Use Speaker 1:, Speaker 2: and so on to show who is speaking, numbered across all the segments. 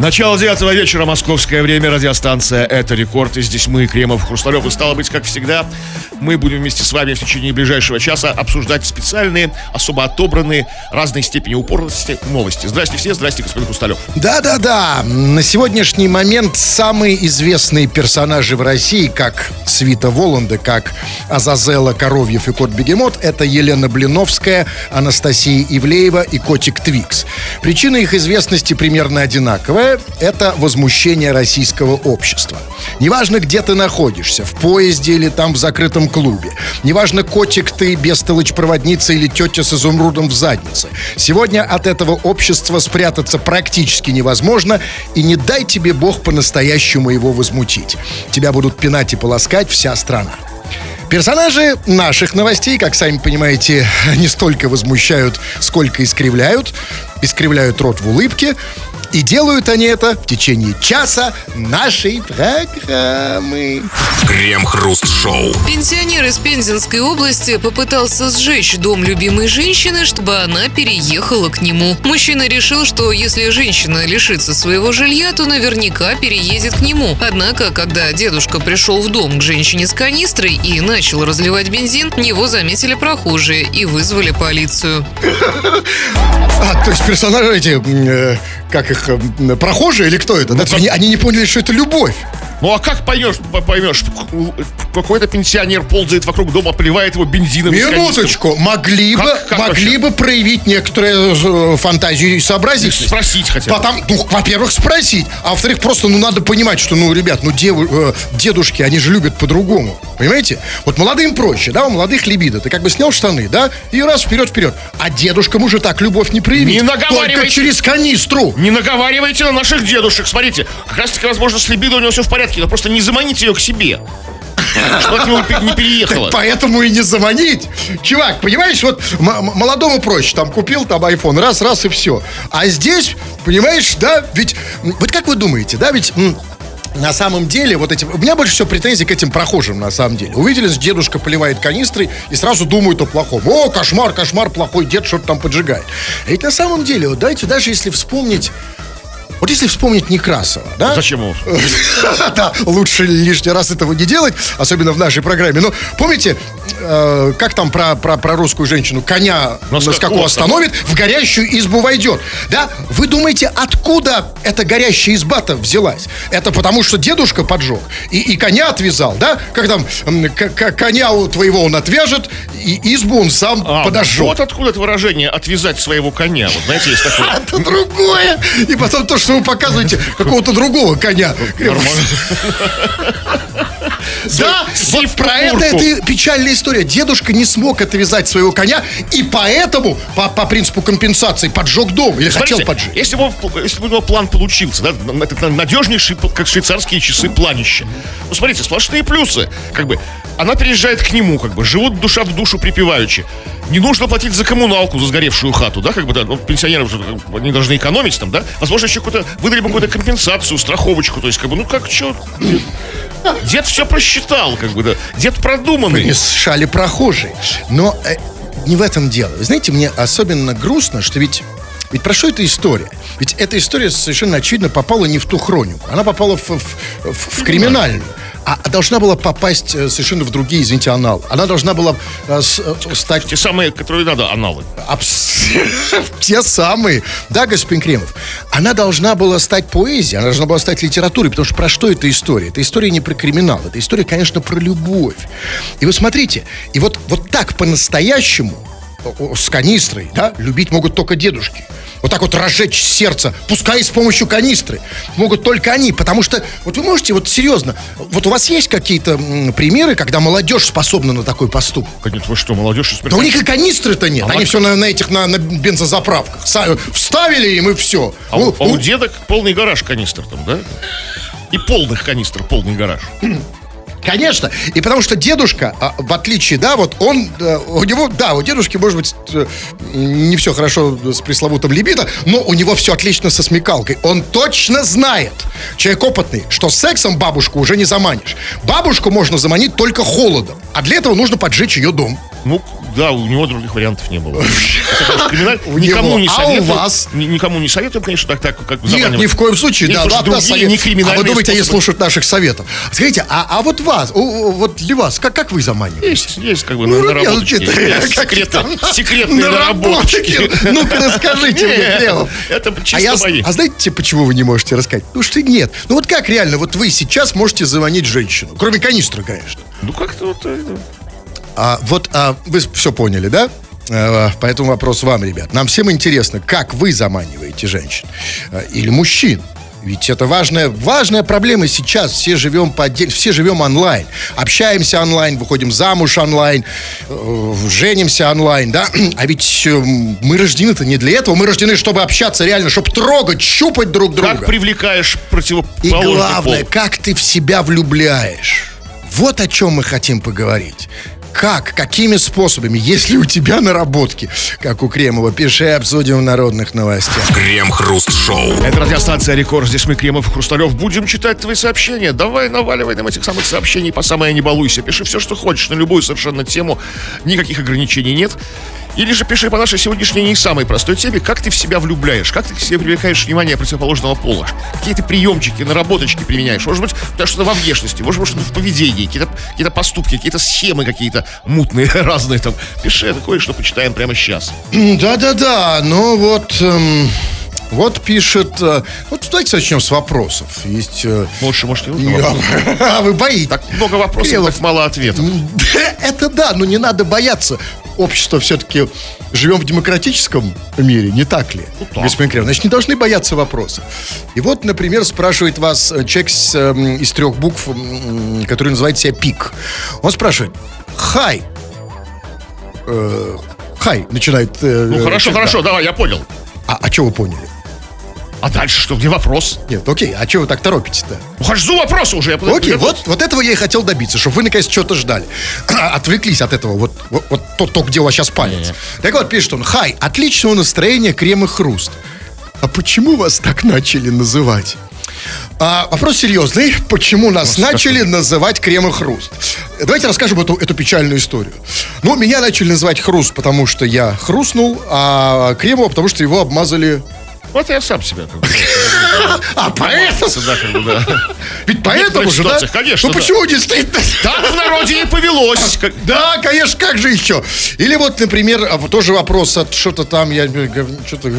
Speaker 1: Начало девятого вечера, московское время, радиостанция «Это рекорд». И здесь мы, Кремов, Хрусталев. И стало быть, как всегда, мы будем вместе с вами в течение ближайшего часа обсуждать специальные, особо отобранные, разной степени упорности новости. Здрасте все, здрасте, господин Хрусталев.
Speaker 2: Да-да-да, на сегодняшний момент самые известные персонажи в России, как Свита Воланда, как Азазела Коровьев и Кот Бегемот, это Елена Блиновская, Анастасия Ивлеева и Котик Твикс. Причина их известности примерно одинаковая – это возмущение российского общества. Неважно, где ты находишься, в поезде или там в закрытом клубе. Неважно, котик ты, бестолочь-проводница или тетя с изумрудом в заднице. Сегодня от этого общества спрятаться практически невозможно, и не дай тебе Бог по-настоящему его возмутить. Тебя будут пинать и полоскать вся страна. Персонажи наших новостей, как сами понимаете, не столько возмущают, сколько искривляют. Искривляют рот в улыбке. И делают они это в течение часа нашей программы.
Speaker 3: Крем-хруст-шоу.
Speaker 4: Пенсионер из Пензенской области попытался сжечь дом любимой женщины, чтобы она переехала к нему. Мужчина решил, что если женщина лишится своего жилья, то наверняка переедет к нему. Однако, когда дедушка пришел в дом к женщине с канистрой и начал разливать бензин, его заметили прохожие и вызвали полицию.
Speaker 2: А, то есть персонажи эти, э, как их, э, прохожие или кто это? Да, они, они не поняли, что это любовь.
Speaker 1: Ну а как поймешь, поймешь, какой-то пенсионер ползает вокруг дома, поливает его бензином.
Speaker 2: Минуточку, могли бы,
Speaker 1: Как- как
Speaker 2: могли бы проявить некоторую э, фантазию и сообразительность.
Speaker 1: Спросить хотя бы.
Speaker 2: Потом, ну, во-первых, спросить, а во-вторых, просто, ну, надо понимать, что, ну, ребят, ну, деву- э, дедушки, они же любят по-другому, понимаете? Вот молодым проще, да, у молодых либидо, ты как бы снял штаны, да, и раз вперед-вперед, а дедушкам уже так любовь не проявить.
Speaker 1: Не наговаривайте.
Speaker 2: Только через канистру.
Speaker 1: Не наговаривайте на наших дедушек. Смотрите, как раз таки, возможно, с либидо у него все в порядке, но просто не заманите ее к себе. Чтобы не переехала.
Speaker 2: Поэтому и не звонить. Чувак, понимаешь, вот молодому проще, там купил там iPhone, раз, раз и все. А здесь, понимаешь, да, ведь, вот как вы думаете, да, ведь на самом деле, вот эти... У меня больше всего претензий к этим прохожим, на самом деле. Увидели, что дедушка поливает канистрой и сразу думают о плохом. О, кошмар, кошмар, плохой дед что-то там поджигает. А ведь на самом деле, вот давайте даже если вспомнить... Вот если вспомнить Некрасова, да?
Speaker 1: Зачем его?
Speaker 2: Да, лучше лишний раз этого не делать, особенно в нашей программе. Но помните, э, как там про, про, про русскую женщину? Коня
Speaker 1: На скаку
Speaker 2: остановит, в горящую избу войдет. Да? Вы думаете, откуда эта горящая изба-то взялась? Это потому, что дедушка поджег и, и коня отвязал, да? Как там, коня у твоего он отвяжет, и избу он сам
Speaker 1: А,
Speaker 2: подожжет.
Speaker 1: вот откуда это выражение «отвязать своего коня». Вот знаете, есть такое.
Speaker 2: Это другое. И потом то, что вы показываете какого-то другого коня. Да, вот про это это печальная история. Дедушка не смог отвязать своего коня, и поэтому, по, по принципу компенсации, поджег дом. Или хотел
Speaker 1: Смотрите,
Speaker 2: поджечь.
Speaker 1: если бы, если бы у него план получился, да, надежнейший, как швейцарские часы, планище. Ну, смотрите, сплошные плюсы. Как бы, она переезжает к нему, как бы, живут душа в душу припеваючи. Не нужно платить за коммуналку, за сгоревшую хату, да, как бы, да, ну, пенсионеры уже, они должны экономить там, да. Возможно, еще какую-то, выдали бы какую-то компенсацию, страховочку, то есть, как бы, ну, как, что... Дед все просчитал, как бы, да. Дед продуманный.
Speaker 2: Мешали прохожие. Но э, не в этом дело. Вы знаете, мне особенно грустно, что ведь ведь про что эта история? Ведь эта история совершенно очевидно попала не в ту хронику. Она попала в, в- в- в криминальную. А должна была попасть э, совершенно в другие, извините, аналы. Она должна была э, с- э, стать
Speaker 1: Те самые, которые надо, аналы.
Speaker 2: Абс- Те самые. Да, господин Кремов. Она должна была стать поэзией, она должна была стать литературой, потому что про что эта история? Это история не про криминал, это история, конечно, про любовь. И вы смотрите, и вот, вот так по-настоящему с канистрой, да, любить могут только дедушки. Вот так вот разжечь сердце, пускай с помощью канистры. Могут только они, потому что, вот вы можете, вот серьезно, вот у вас есть какие-то м, примеры, когда молодежь способна на такой поступок?
Speaker 1: Конечно, вы что, молодежь?
Speaker 2: Да у них и канистры-то нет.
Speaker 1: А
Speaker 2: Они все на, на этих на, на бензозаправках. Са- Вставили им и все.
Speaker 1: А, у, а у дедок полный гараж канистр там, да? И полных канистр полный гараж.
Speaker 2: Конечно. И потому что дедушка, а, в отличие, да, вот он, э, у него, да, у дедушки, может быть, не все хорошо с пресловутым либидо, но у него все отлично со смекалкой. Он точно знает, человек опытный, что сексом бабушку уже не заманишь. Бабушку можно заманить только холодом. А для этого нужно поджечь ее дом.
Speaker 1: Ну, да, у него других вариантов не было. Никому не
Speaker 2: А у
Speaker 1: советую.
Speaker 2: вас?
Speaker 1: ни- Никому не советуем, конечно, так, так как
Speaker 2: Нет, ни в коем случае, да, ладно,
Speaker 1: другие не криминальные
Speaker 2: А вы думаете, они слушают наших советов? Скажите, а, а вот вас, вот для вас, как, как вы заманиваете?
Speaker 1: Есть, есть как бы
Speaker 2: Ну,
Speaker 1: на- наработочки.
Speaker 2: это-
Speaker 1: Есть
Speaker 2: как
Speaker 1: секретные-.
Speaker 2: Наработки. Ну-ка, расскажите мне.
Speaker 1: Это
Speaker 2: А,
Speaker 1: чисто мои.
Speaker 2: а знаете, почему вы не можете рассказать? Потому что нет. Ну вот как реально, вот вы сейчас можете заманить женщину? Кроме канистры, конечно.
Speaker 1: Ну как-то вот... э,
Speaker 2: А, вот а, вы все поняли, да? А, Поэтому вопрос вам, ребят. Нам всем интересно, как вы заманиваете женщин А, или мужчин. Ведь это важная, важная проблема сейчас. Все живем по отдель- все живем онлайн. Общаемся онлайн, выходим замуж онлайн, э, женимся онлайн, да? А ведь э, мы рождены-то не для этого. Мы рождены, чтобы общаться реально, чтобы трогать, щупать друг друга.
Speaker 1: Как привлекаешь
Speaker 2: И
Speaker 1: противоположный
Speaker 2: главное,
Speaker 1: пол?
Speaker 2: как ты в себя влюбляешь. Вот о чем мы хотим поговорить. Как, какими способами, если у тебя наработки, как у Кремова, пиши, обсудим в народных новостях.
Speaker 3: Крем-хруст-шоу.
Speaker 1: Это радиостанция «Рекорд». Здесь мы, Кремов и Хрусталев. Будем читать твои сообщения. Давай наваливай нам этих самых сообщений по самое не балуйся. Пиши все, что хочешь, на любую совершенно тему. Никаких ограничений нет. Или же пиши по нашей сегодняшней не самой простой теме, как ты в себя влюбляешь, как ты к себе привлекаешь внимание противоположного пола, какие ты приемчики, наработочки применяешь. Может быть, да, что-то во внешности, может быть, что-то в поведении, какие-то какие поступки, какие-то схемы какие-то мутные, разные там. Пиши, это кое-что почитаем прямо сейчас.
Speaker 2: Да-да-да, ну вот... эм, вот пишет... э, вот давайте начнем с вопросов. Есть... э,
Speaker 1: Больше, может, и нужно?
Speaker 2: А, вы боитесь.
Speaker 1: Так много вопросов,
Speaker 2: Кремов,
Speaker 1: так мало ответов.
Speaker 2: Это да, но не надо бояться. Общество все-таки живем в демократическом мире, не так ли,
Speaker 1: так.
Speaker 2: господин Кремов? Значит, не должны бояться вопроса. И вот, например, спрашивает вас э, человек с, эм, из трех букв, м, который называет себя Пик. Он спрашивает, хай, Э, хай, начинает... э,
Speaker 1: Ну, хорошо,
Speaker 2: человек,
Speaker 1: хорошо, давай, я понял.
Speaker 2: А, а что вы поняли?
Speaker 1: А дальше что, где вопрос?
Speaker 2: Нет, окей, а что вы так торопитесь-то?
Speaker 1: Ну, жду вопроса уже. Я
Speaker 2: Окей, вот, вот этого я и хотел добиться, чтобы вы наконец что-то ждали. Отвлеклись от этого, вот, вот, вот то, то, где у вас сейчас палец. Так вот, пишет он, хай, отличного настроения, крем и хруст. А почему вас так начали называть? А, вопрос серьезный. Почему нас начали называть крем и хруст? Давайте расскажем эту, эту печальную историю. Ну, меня начали называть хруст, потому что я хрустнул, а Кремова, потому что его обмазали...
Speaker 1: Вот я сам себя как бы,
Speaker 2: А, поэтому... Ведь поэтому же, да?
Speaker 1: конечно,
Speaker 2: Ну, почему действительно...
Speaker 1: Так в народе и повелось.
Speaker 2: Да, конечно, как же еще? Или вот, например, а, тоже вопрос от что-то там, я что-то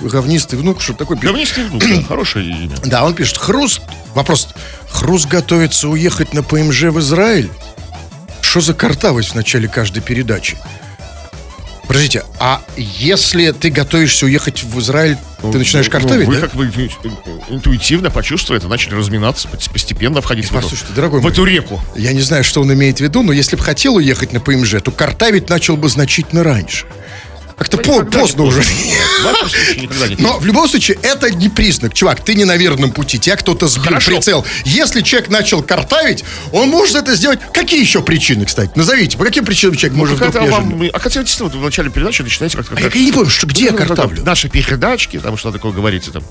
Speaker 2: говнистый внук, что такое пишет.
Speaker 1: Говнистый внук, хорошее имя.
Speaker 2: Да, он пишет, Хруст, вопрос, Хруст готовится уехать на ПМЖ в Израиль? Что за картавость в начале каждой передачи? Подождите, а если ты готовишься уехать в Израиль, ты начинаешь
Speaker 1: Ну,
Speaker 2: картавить,
Speaker 1: Вы
Speaker 2: да?
Speaker 1: как бы интуитивно почувствовали это, начали разминаться, постепенно входить в эту,
Speaker 2: дорогой
Speaker 1: в
Speaker 2: мой.
Speaker 1: эту реку.
Speaker 2: Я не знаю, что он имеет в виду, но если бы хотел уехать на ПМЖ, то картавить начал бы значительно раньше. Как-то по- поздно уже.
Speaker 1: Случае
Speaker 2: Но в любом случае, это не признак. Чувак, ты не на верном пути. Тебя кто-то сбил
Speaker 1: Хорошо.
Speaker 2: прицел. Если человек начал картавить, он может это сделать. Какие еще причины, кстати? Назовите. По каким причинам человек может
Speaker 1: Ну,
Speaker 2: вдруг
Speaker 1: когда
Speaker 2: неожиданно?
Speaker 1: вам, а хотя действительно, вот в начале передачи начинаете как-то...
Speaker 2: А я не помню, что, где я
Speaker 1: Ну, как-
Speaker 2: картавлю?
Speaker 1: Наши передачки, там что такое говорите там.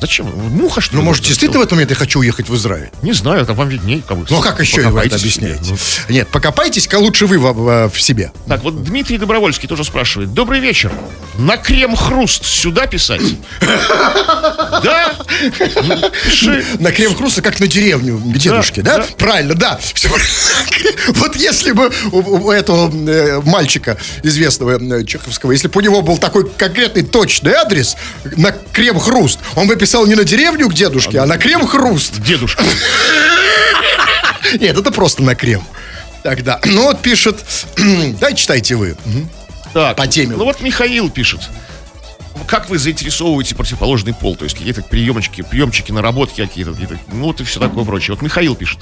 Speaker 1: Зачем? Муха, что
Speaker 2: Ну,
Speaker 1: ли?
Speaker 2: может,
Speaker 1: Вот
Speaker 2: действительно в
Speaker 1: это?
Speaker 2: этот момент я хочу уехать в Израиль?
Speaker 1: Не знаю, это вам виднее. Как бы.
Speaker 2: Ну, а как еще вы это объясняете?
Speaker 1: Ну,
Speaker 2: Нет, покопайтесь-ка лучше вы в, в- в себе.
Speaker 1: Так, вот Дмитрий Добровольский тоже спрашивает. Добрый вечер. На крем-хруст сюда писать? Да? Ну.
Speaker 2: На крем-хруста, как на деревню дедушки, да? Правильно, да. Вот если бы у, у этого э, мальчика известного э, чеховского, если бы у него был такой конкретный точный адрес на крем-хруст, он бы писал не на деревню к дедушке, а на крем-хруст.
Speaker 1: Дедушка.
Speaker 2: Нет, это просто на крем. Тогда. Ну вот пишет, дай читайте вы.
Speaker 1: Так,
Speaker 2: По теме.
Speaker 1: Ну вот Михаил пишет. Как вы заинтересовываете противоположный пол? То есть какие-то приемочки, приемчики, наработки какие-то, какие-то, ну вот и все такое прочее. Вот Михаил пишет.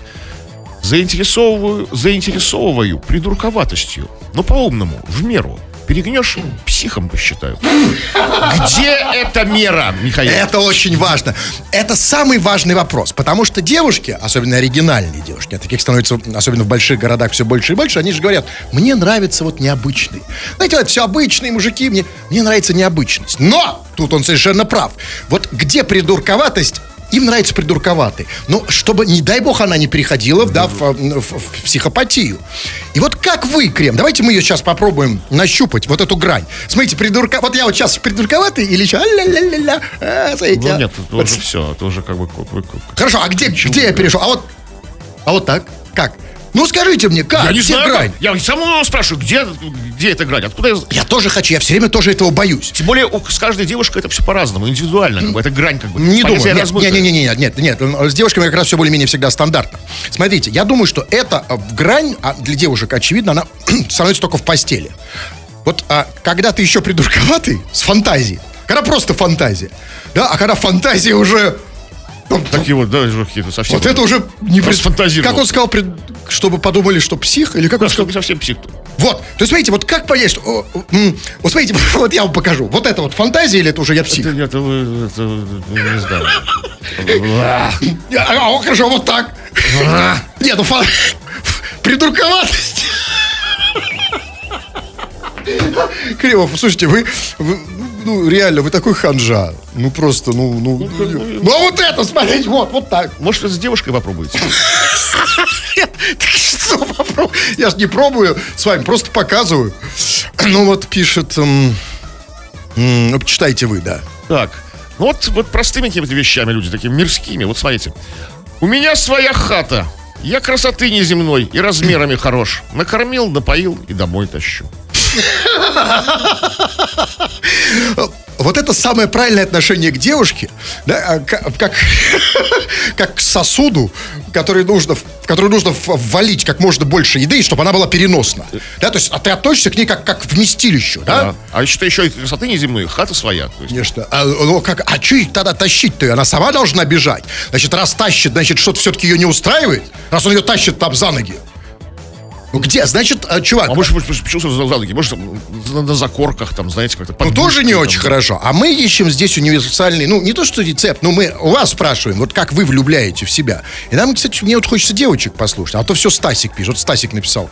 Speaker 1: Заинтересовываю, заинтересовываю придурковатостью, но по-умному, в меру. Перегнешь, психом посчитаю. Где эта мера, Михаил?
Speaker 2: Это очень важно. Это самый важный вопрос, потому что девушки, особенно оригинальные девушки, а таких становится, особенно в больших городах, все больше и больше, они же говорят, мне нравится вот необычный. Знаете, вот все обычные мужики, мне, мне нравится необычность. Но, тут он совершенно прав, вот где придурковатость, им нравится придурковатый. Но чтобы, не дай бог, она не переходила да, в, в- в психопатию. И вот как вы, Крем, давайте мы ее сейчас попробуем нащупать, вот эту грань. Смотрите, придурка... Вот я вот сейчас придурковатый или еще... а-ля-ля-ля-ля, а, смотрите,
Speaker 1: Ну
Speaker 2: а.
Speaker 1: нет, это
Speaker 2: Вот
Speaker 1: уже все, это уже как бы... как бы-
Speaker 2: Хорошо, а где, где я перешел? А вот, а вот так? Как? Ну скажите мне, как?
Speaker 1: Я не
Speaker 2: Где
Speaker 1: знаю,
Speaker 2: грань?
Speaker 1: я самого спрашиваю, где, где эта грань, откуда я...
Speaker 2: Я тоже хочу, я все время тоже этого боюсь.
Speaker 1: Тем более у- с каждой девушкой это все по-разному, индивидуально, как бы, это грань как бы.
Speaker 2: Не думаю. Нет, нет, нет, нет, нет, нет, нет. С девушками как раз все более-менее всегда стандартно. Смотрите, я думаю, что эта э, грань а для девушек, очевидно, она становится только в постели. Вот а, когда ты еще придурковатый, с фантазией, когда просто фантазия, да, а когда фантазия уже...
Speaker 1: Такие вот, да, какие-то совсем...
Speaker 2: вот это уже не пред-. Как он сказал, пред- чтобы подумали, что псих, или как он сказал?
Speaker 1: совсем псих.
Speaker 2: Вот, то есть, смотрите, вот как понять, что... Вот смотрите, вот я вам покажу. Вот это вот фантазия или это уже я псих?
Speaker 1: Это, это, не знаю.
Speaker 2: А, а, хорошо, вот так. Нет, ну фа- придурковатость. Кривов, слушайте, вы, вы, ну реально, вы такой ханжа. Ну просто, ну, ну, ну, а вот это, смотрите, вот, вот так.
Speaker 1: Может, с девушкой попробуете?
Speaker 2: Так что попробуй? Я же не пробую с вами, просто показываю. Ну вот пишет, м, м, ну, читайте вы, да.
Speaker 1: Так, ну вот, вот простыми какими-то вещами люди, такими мирскими. Вот смотрите. У меня своя хата. Я красоты неземной и размерами хорош. Накормил, напоил и домой тащу.
Speaker 2: Вот это самое правильное отношение к девушке, да, а, ка- как, как к сосуду, который нужно, в который нужно ввалить как можно больше еды, чтобы она была переносна. Да, то есть а ты относишься к ней как, как к вместилищу, да?
Speaker 1: Да. А что еще и красоты неземной, хата своя.
Speaker 2: Конечно. А, ну, как, а что тогда тащить-то? Она сама должна бежать. Значит, раз тащит, значит, что-то все-таки ее не устраивает, раз он ее тащит там за ноги. Где? Значит, а, чувак,
Speaker 1: а может, почему за, за ноги? Может, на, закорках, там, знаете, как-то
Speaker 2: Ну, тоже не очень хорошо. А мы ищем здесь универсальный, ну, не то что рецепт, но мы у вас спрашиваем, вот как вы влюбляете в себя. И нам, кстати, мне вот хочется девочек послушать. А то все Стасик пишет. Вот Стасик написал.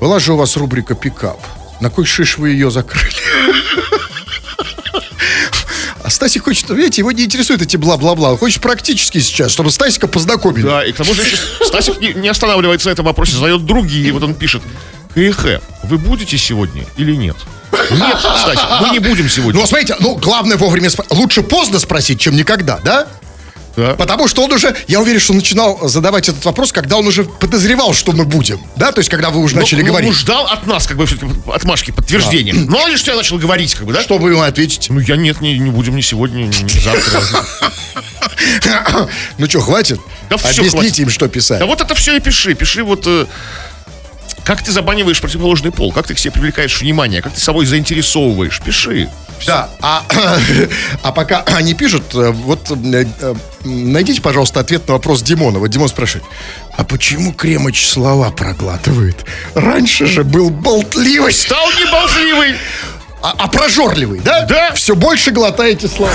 Speaker 2: Была же у вас рубрика «Пикап». На кой шиш вы ее закрыли? А Стасик хочет, видите, его не интересуют эти бла-бла-бла. Он хочет практически сейчас, чтобы Стасика познакомили.
Speaker 1: Да, и к тому же Стасик не, не останавливается на этом вопросе, задает другие. Вот он пишет, ХХ, вы будете сегодня или нет? Нет, Стасик, мы не будем сегодня.
Speaker 2: Ну, смотрите, ну, главное вовремя спро- Лучше поздно спросить, чем никогда, да?
Speaker 1: Да.
Speaker 2: Потому что он уже, я уверен, что начинал задавать этот вопрос, когда он уже подозревал, что мы будем. Да, то есть, когда вы уже начали
Speaker 1: Ну,
Speaker 2: говорить.
Speaker 1: Ну, ждал от нас, как бы, все-таки отмашки, подтверждения. Мало ли, что я начал говорить, как бы, да?
Speaker 2: Что вы ему ответите?
Speaker 1: Ну, я нет, не, не будем ни сегодня, ни, ни завтра.
Speaker 2: Ну что, хватит?
Speaker 1: Да
Speaker 2: Объясните
Speaker 1: хватит.
Speaker 2: им, что писать.
Speaker 1: Да вот это все и пиши. Пиши вот... как ты забаниваешь противоположный пол? Как ты к себе привлекаешь внимание? Как ты собой заинтересовываешь? Пиши.
Speaker 2: Да, а, а пока они пишут, э, вот э, э, найдите, пожалуйста, ответ на вопрос Димона. Вот Димон спрашивает, а почему Кремыч слова проглатывает? Раньше же был болтливый,
Speaker 1: Стал неболтливый.
Speaker 2: А, а прожорливый, да?
Speaker 1: Да.
Speaker 2: Все больше глотаете слова.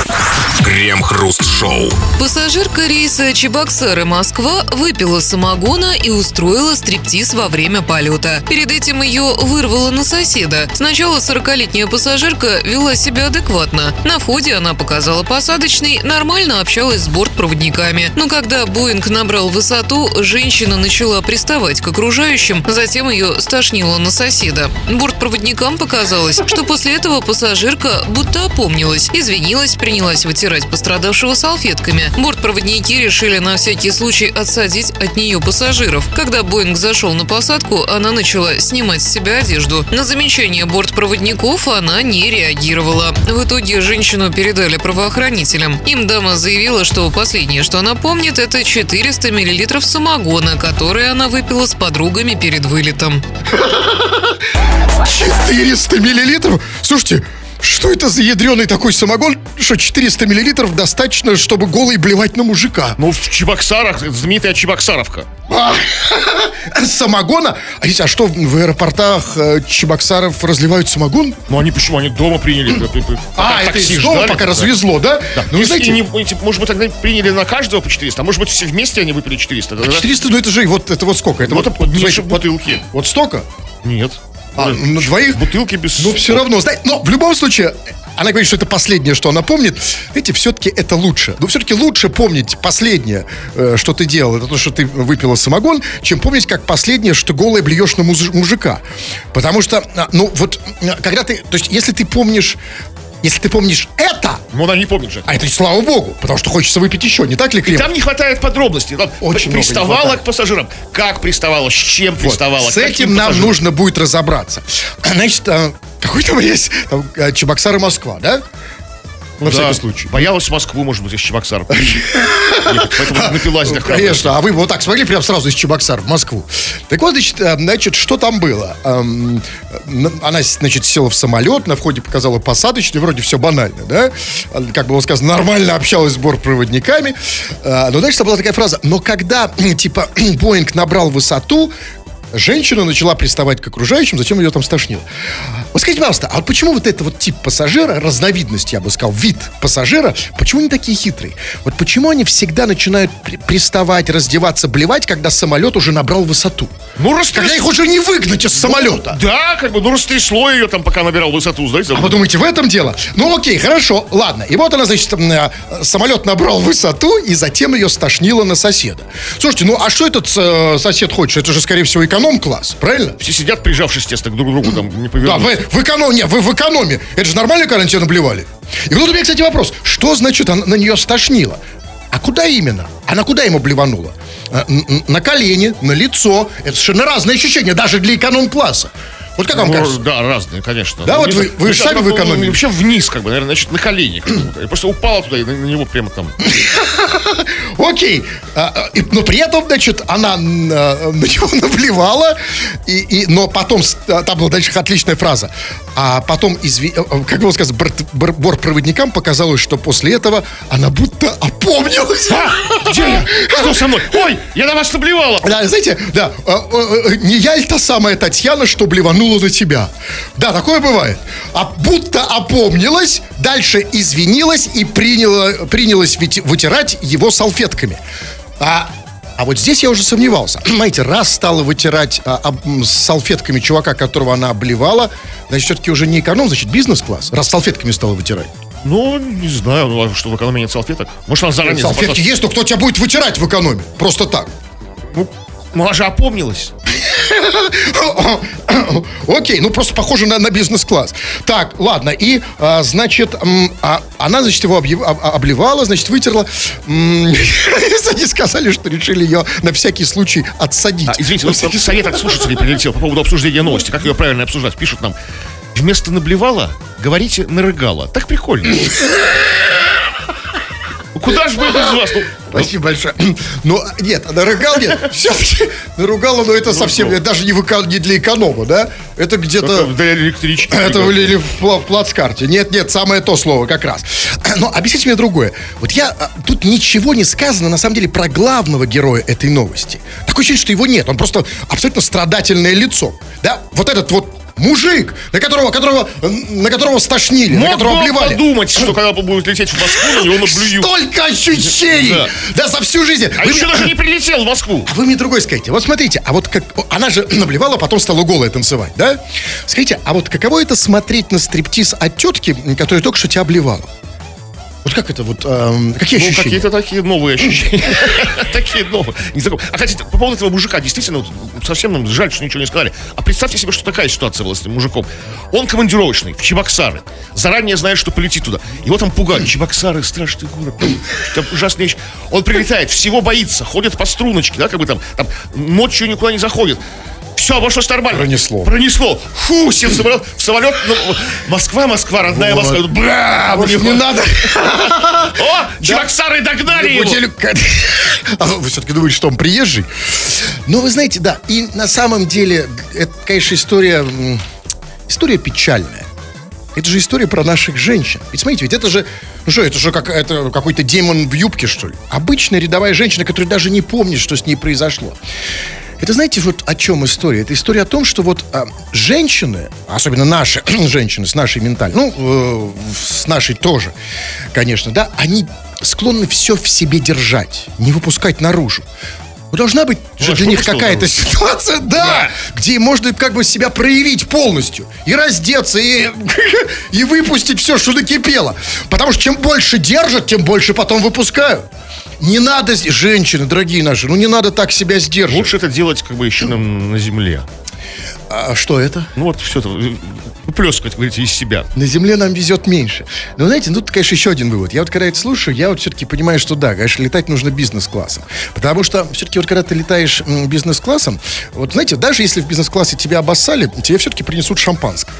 Speaker 3: Крем-хруст-шоу.
Speaker 4: Пассажирка рейса Чебоксары-Москва выпила самогона и устроила стриптиз во время полета. Перед этим ее вырвало на соседа. Сначала 40-летняя пассажирка вела себя адекватно. На входе она показала посадочный, нормально общалась с бортпроводниками. Но когда Боинг набрал высоту, женщина начала приставать к окружающим, затем ее стошнило на соседа. Бортпроводникам показалось, что после этого пассажирка будто опомнилась, извинилась, принялась вытирать пострадавшего салфетками. Бортпроводники решили на всякий случай отсадить от нее пассажиров. Когда Боинг зашел на посадку, она начала снимать с себя одежду. На замечание бортпроводников она не реагировала. В итоге женщину передали правоохранителям. Им дама заявила, что последнее, что она помнит, это 400 миллилитров самогона, которые она выпила с подругами перед вылетом.
Speaker 2: 400 миллилитров? Слушайте, что это за ядреный такой самогон, что 400 миллилитров достаточно, чтобы голый блевать на мужика?
Speaker 1: Ну, в Чебоксарах, знаменитая Чебоксаровка.
Speaker 2: А, Самогона? А, а что, в аэропортах э, Чебоксаров разливают самогон?
Speaker 1: Ну, они почему? Они дома приняли.
Speaker 2: А, это из дома
Speaker 1: ждали,
Speaker 2: пока
Speaker 1: да.
Speaker 2: развезло, да?
Speaker 1: Да.
Speaker 2: Ну,
Speaker 1: Ну,
Speaker 2: знаете,
Speaker 1: может быть, тогда приняли на каждого по 400, а может быть, все вместе они выпили 400. да, да?
Speaker 2: 400, ну это же вот, это вот сколько? Это
Speaker 1: Вот
Speaker 2: вот,
Speaker 1: это вот
Speaker 2: смотрите,
Speaker 1: меньше
Speaker 2: вот,
Speaker 1: бутылки.
Speaker 2: вот столько?
Speaker 1: Нет.
Speaker 2: А, на двоих?
Speaker 1: Бутылки без...
Speaker 2: Ну, все равно, знаете, но в любом случае, она говорит, что это последнее, что она помнит. Видите, все-таки это лучше. Но все-таки лучше помнить последнее, э, что ты делал, это то, что ты выпила самогон, чем помнить, как последнее, что голое блюешь на муж- мужика. Потому что, а, ну, вот, когда ты, то есть, если ты помнишь, если ты помнишь это,
Speaker 1: Ну, она не помнит же.
Speaker 2: а это слава богу, потому что хочется выпить еще, не так ли, Клим?
Speaker 1: Там не хватает подробностей. Там
Speaker 2: Очень
Speaker 1: приставала к пассажирам. Как приставала, с чем
Speaker 2: Вот.
Speaker 1: приставала.
Speaker 2: С этим нам
Speaker 1: пассажирам.
Speaker 2: нужно будет разобраться. Значит, а, какой там рейс? Там, а, Чебоксары, Москва, да? На
Speaker 1: Да.
Speaker 2: всякий случай.
Speaker 1: Боялась Москву, может быть, из Чебоксаров. Ехать, Поэтому напилась до
Speaker 2: Ну. Конечно, а вы вот так смогли прям сразу из Чебоксар в Москву. Так вот, значит, э, значит, что там было? Эм, Она, значит, села в самолет, на входе показала посадочный, вроде все банально, да? Э, Как было сказано, нормально общалась с бортпроводниками. Э, Но дальше там была такая фраза, но когда, типа, Боинг набрал высоту, Женщина начала приставать к окружающим, затем ее там стошнило. Вот скажите, пожалуйста, а вот почему вот это вот тип пассажира, разновидность, я бы сказал, вид пассажира, почему они такие хитрые? Вот почему они всегда начинают при- приставать, раздеваться, блевать, когда самолет уже набрал высоту?
Speaker 1: Ну, растряс-
Speaker 2: Когда их уже не выгнать из самолета.
Speaker 1: Да, как бы, ну, растрясло ее там, пока набирал высоту, знаете.
Speaker 2: А вы думаете, в этом дело? Ну окей, хорошо, ладно. И вот она, значит, э, самолет набрал высоту, и затем ее стошнило на соседа. Слушайте, ну а что этот э, сосед хочет? Это же, скорее всего, эконом-класс, правильно?
Speaker 1: Все сидят, прижавшись, естественно, друг к другу, там, не
Speaker 2: Да,
Speaker 1: повернуться.
Speaker 2: вы в экономе, не, вы в экономе. Это же нормально, когда на тебя наблевали? И вот у меня, кстати, вопрос. Что значит она, на нее стошнило? А куда именно? Она куда ему блеванула? А, На колени, на лицо. Это совершенно разные ощущения, даже для эконом-класса. Вот как вам
Speaker 1: Ну,
Speaker 2: кажется?
Speaker 1: да, разные, конечно.
Speaker 2: Да,
Speaker 1: Ну,
Speaker 2: вот
Speaker 1: не
Speaker 2: вы- вы
Speaker 1: Ну,
Speaker 2: же сами
Speaker 1: там,
Speaker 2: в
Speaker 1: ну,
Speaker 2: экономии.
Speaker 1: Вообще вниз, как бы, наверное, значит, на колени. Просто упала туда, и на, на него прямо там.
Speaker 2: Окей. А, и- но при этом, значит, она м, а, на него наблевала, и, и- но потом, а, там была дальше отличная фраза, а потом, изви- э, э, как было сказано, борт- бор- бортпроводникам показалось, что после этого она будто опомнилась.
Speaker 1: А, где я? Что со мной? Ой, я на вас наблевала.
Speaker 2: Да, знаете, да, э, э, э, не я ли та самая Татьяна, что блеванула на тебя? Да, такое бывает. А будто опомнилась, дальше извинилась и приняла, принялась вытирать его салфетками. А, а вот здесь я уже сомневался. Знаете, раз стала вытирать а, об- с салфетками чувака, которого она обливала, значит, все-таки уже не эконом, значит, бизнес-класс, раз салфетками стала вытирать.
Speaker 1: Ну, не знаю, ну, а что, в экономии нет салфеток? Может, она заранее
Speaker 2: Салфетки
Speaker 1: запасалась?
Speaker 2: есть, но кто тебя будет вытирать в экономе? Просто так.
Speaker 1: Ну, ну, она же опомнилась.
Speaker 2: Окей, ну просто похоже на, на бизнес-класс. Так, ладно, и, а, значит, м, а, она, значит, его объев- об- обливала, значит, вытерла. Они сказали, что решили ее на всякий случай отсадить.
Speaker 1: А, извините,
Speaker 2: На всякий
Speaker 1: совет от слушателей прилетел по поводу обсуждения новости. Как ее правильно обсуждать? Пишут нам. Вместо наблевала говорите нарыгала. Так прикольно. Куда же мы без вас?
Speaker 2: Спасибо большое. Ну, нет, наругал нет. Все-таки наругала, но это совсем
Speaker 1: ну.
Speaker 2: это даже не, в эко- не для эконома, да? Это где-то...
Speaker 1: для электрички.
Speaker 2: Это или, в, в плацкарте. Нет, нет, самое то слово как раз. Но объясните мне другое. Вот я... а, Тут ничего не сказано, на самом деле, про главного героя этой новости. Такое ощущение, что его нет. Он просто абсолютно страдательное лицо. Да? Вот этот вот мужик, на которого, которого, на которого стошнили, на
Speaker 1: Мог
Speaker 2: которого
Speaker 1: бы подумать, что когда будет лететь в Москву, на него наблюют.
Speaker 2: Столько ощущений!
Speaker 1: Да.
Speaker 2: Да, за всю жизнь.
Speaker 1: А
Speaker 2: Вы
Speaker 1: еще
Speaker 2: мне-
Speaker 1: даже не прилетел в Москву.
Speaker 2: а вы мне другой скажите. Вот смотрите, а вот как... Она же наблевала, потом стала голая танцевать, да? Скажите, а вот каково это смотреть на стриптиз от тетки, которая только что тебя обливала? Вот как это вот... эм, какие
Speaker 1: Ну,
Speaker 2: ощущения?
Speaker 1: какие-то такие новые ощущения. Такие новые. А, кстати, по поводу этого мужика, действительно, совсем нам жаль, что ничего не сказали. А представьте себе, что такая ситуация была с этим мужиком. Он командировочный, в Чебоксары. Заранее знает, что полетит туда. Его там пугают. Чебоксары, страшный город. Там ужасная вещь. Он прилетает, всего боится, ходит по струночке, да, как бы там, там ночью никуда не заходит. Все, обошлось нормально.
Speaker 2: Пронесло.
Speaker 1: Пронесло. Фу, сел в самолет. В самолет. ну, Москва, Москва, родная
Speaker 2: Вот.
Speaker 1: Москва. Бля,
Speaker 2: Вот не надо.
Speaker 1: О, Чебоксары догнали его.
Speaker 2: А вы все-таки думаете, что он приезжий? Ну, вы знаете, да. И на самом деле, это, конечно, история... История печальная. Это же история про наших женщин. Ведь смотрите, ведь это же, ну что, это же как, это какой-то демон в юбке, что ли? Обычная рядовая женщина, которая даже не помнит, что с ней произошло. Это знаете, вот о чем история? Это история о том, что вот а, женщины, особенно наши женщины с нашей ментальной, ну, э, с нашей тоже, конечно, да, они склонны все в себе держать, не выпускать наружу. Ну, должна быть же
Speaker 1: Ну, а
Speaker 2: для них какая-то
Speaker 1: да?
Speaker 2: ситуация, да, где можно как бы себя проявить полностью. И раздеться, и, и выпустить все, что накипело. Потому что чем больше держат, тем больше потом выпускают. Не надо, женщины, дорогие наши, ну не надо так себя сдерживать.
Speaker 1: Лучше это делать как бы еще на, на земле.
Speaker 2: А что это?
Speaker 1: Ну вот все это, э, выплескивать, говорите, из себя.
Speaker 2: На Земле нам везет меньше. Но знаете, ну, тут, конечно, еще один вывод. Я вот когда это слушаю, я вот все-таки понимаю, что да, конечно, летать нужно бизнес-классом. Потому что все-таки вот когда ты летаешь бизнес-классом, вот знаете, даже если в бизнес-классе тебя обоссали, тебе все-таки принесут шампанское.